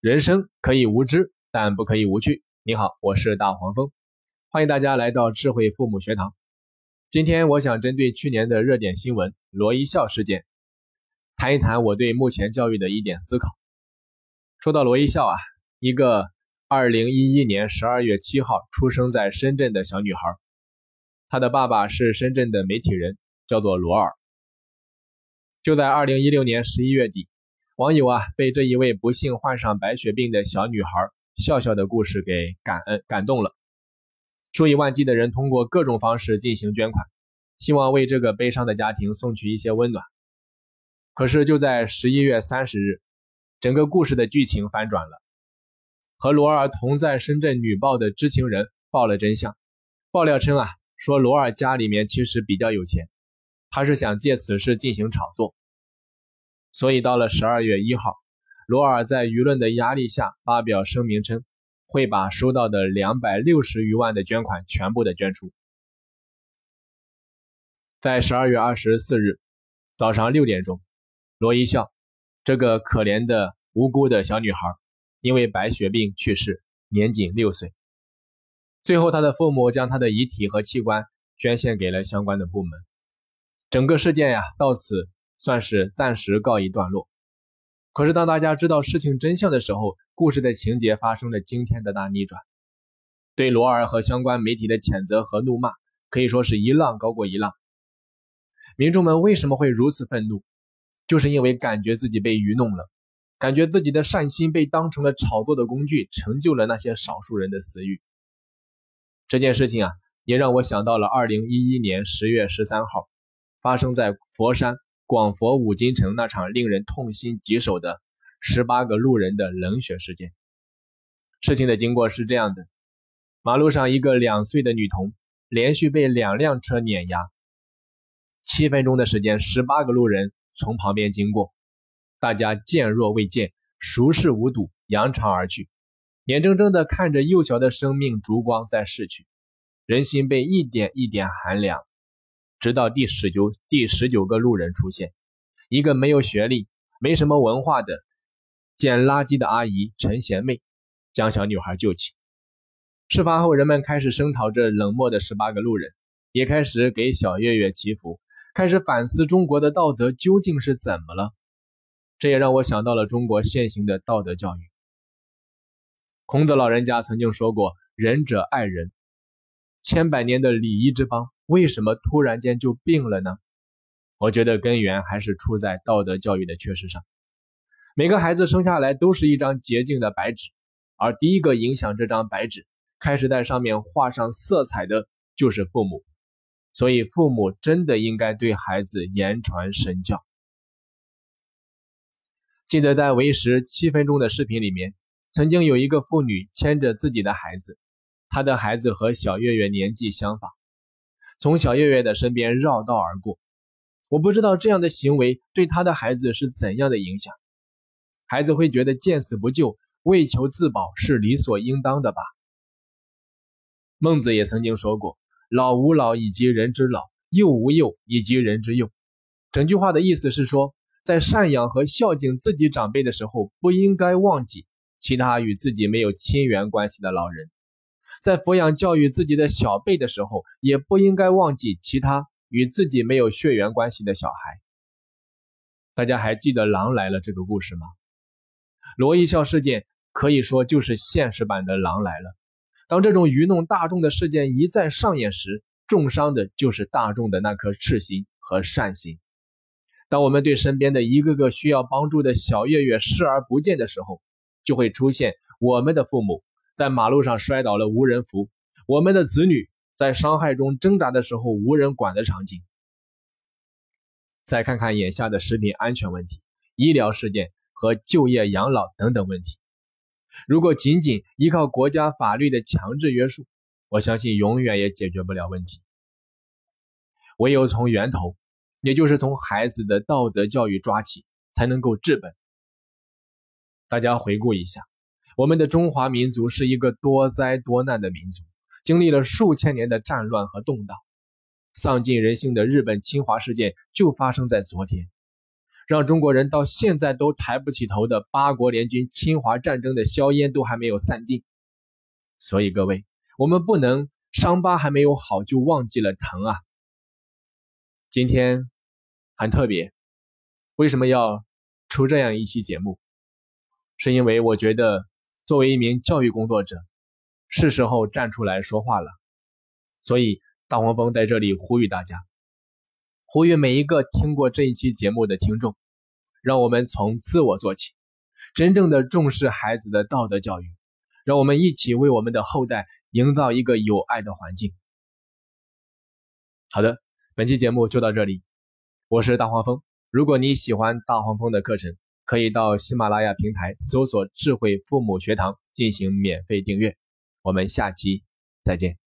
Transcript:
人生可以无知，但不可以无趣。你好，我是大黄蜂，欢迎大家来到智慧父母学堂。今天我想针对去年的热点新闻罗一笑事件，谈一谈我对目前教育的一点思考。说到罗一笑啊，一个二零一一年十二月七号出生在深圳的小女孩，她的爸爸是深圳的媒体人，叫做罗尔。就在二零一六年十一月底。网友啊，被这一位不幸患上白血病的小女孩笑笑的故事给感恩感动了。数以万计的人通过各种方式进行捐款，希望为这个悲伤的家庭送去一些温暖。可是就在十一月三十日，整个故事的剧情反转了。和罗尔同在深圳女报的知情人爆了真相。爆料称啊，说罗尔家里面其实比较有钱，他是想借此事进行炒作。所以到了十二月一号，罗尔在舆论的压力下发表声明称，会把收到的两百六十余万的捐款全部的捐出。在十二月二十四日早上六点钟，罗一笑这个可怜的无辜的小女孩，因为白血病去世，年仅六岁。最后，她的父母将她的遗体和器官捐献给了相关的部门。整个事件呀，到此。算是暂时告一段落。可是，当大家知道事情真相的时候，故事的情节发生了惊天的大逆转。对罗尔和相关媒体的谴责和怒骂，可以说是一浪高过一浪。民众们为什么会如此愤怒？就是因为感觉自己被愚弄了，感觉自己的善心被当成了炒作的工具，成就了那些少数人的私欲。这件事情啊，也让我想到了二零一一年十月十三号发生在佛山。广佛五金城那场令人痛心疾首的十八个路人的冷血事件。事情的经过是这样的：马路上一个两岁的女童连续被两辆车碾压，七分钟的时间，十八个路人从旁边经过，大家见若未见，熟视无睹，扬长而去，眼睁睁地看着幼小的生命烛光在逝去，人心被一点一点寒凉。直到第十九第十九个路人出现，一个没有学历、没什么文化的捡垃圾的阿姨陈贤妹，将小女孩救起。事发后，人们开始声讨这冷漠的十八个路人，也开始给小月月祈福，开始反思中国的道德究竟是怎么了。这也让我想到了中国现行的道德教育。孔子老人家曾经说过：“仁者爱人。”千百年的礼仪之邦。为什么突然间就病了呢？我觉得根源还是出在道德教育的缺失上。每个孩子生下来都是一张洁净的白纸，而第一个影响这张白纸，开始在上面画上色彩的就是父母。所以，父母真的应该对孩子言传身教。记得在为时七分钟的视频里面，曾经有一个妇女牵着自己的孩子，她的孩子和小月月年纪相仿。从小月月的身边绕道而过，我不知道这样的行为对他的孩子是怎样的影响。孩子会觉得见死不救、为求自保是理所应当的吧？孟子也曾经说过：“老吾老以及人之老，幼吾幼以及人之幼。”整句话的意思是说，在赡养和孝敬自己长辈的时候，不应该忘记其他与自己没有亲缘关系的老人。在抚养教育自己的小辈的时候，也不应该忘记其他与自己没有血缘关系的小孩。大家还记得“狼来了”这个故事吗？罗一笑事件可以说就是现实版的“狼来了”。当这种愚弄大众的事件一再上演时，重伤的就是大众的那颗赤心和善心。当我们对身边的一个个需要帮助的小月月视而不见的时候，就会出现我们的父母。在马路上摔倒了无人扶，我们的子女在伤害中挣扎的时候无人管的场景。再看看眼下的食品安全问题、医疗事件和就业养老等等问题，如果仅仅依靠国家法律的强制约束，我相信永远也解决不了问题。唯有从源头，也就是从孩子的道德教育抓起，才能够治本。大家回顾一下。我们的中华民族是一个多灾多难的民族，经历了数千年的战乱和动荡，丧尽人性的日本侵华事件就发生在昨天。让中国人到现在都抬不起头的八国联军侵华战争的硝烟都还没有散尽。所以各位，我们不能伤疤还没有好就忘记了疼啊！今天很特别，为什么要出这样一期节目？是因为我觉得作为一名教育工作者，是时候站出来说话了。所以大黄蜂在这里呼吁大家。呼吁每一个听过这一期节目的听众，让我们从自我做起，真正的重视孩子的道德教育，让我们一起为我们的后代营造一个有爱的环境。好的，本期节目就到这里，我是大黄蜂。如果你喜欢大黄蜂的课程，可以到喜马拉雅平台搜索“智慧父母学堂”进行免费订阅。我们下期再见。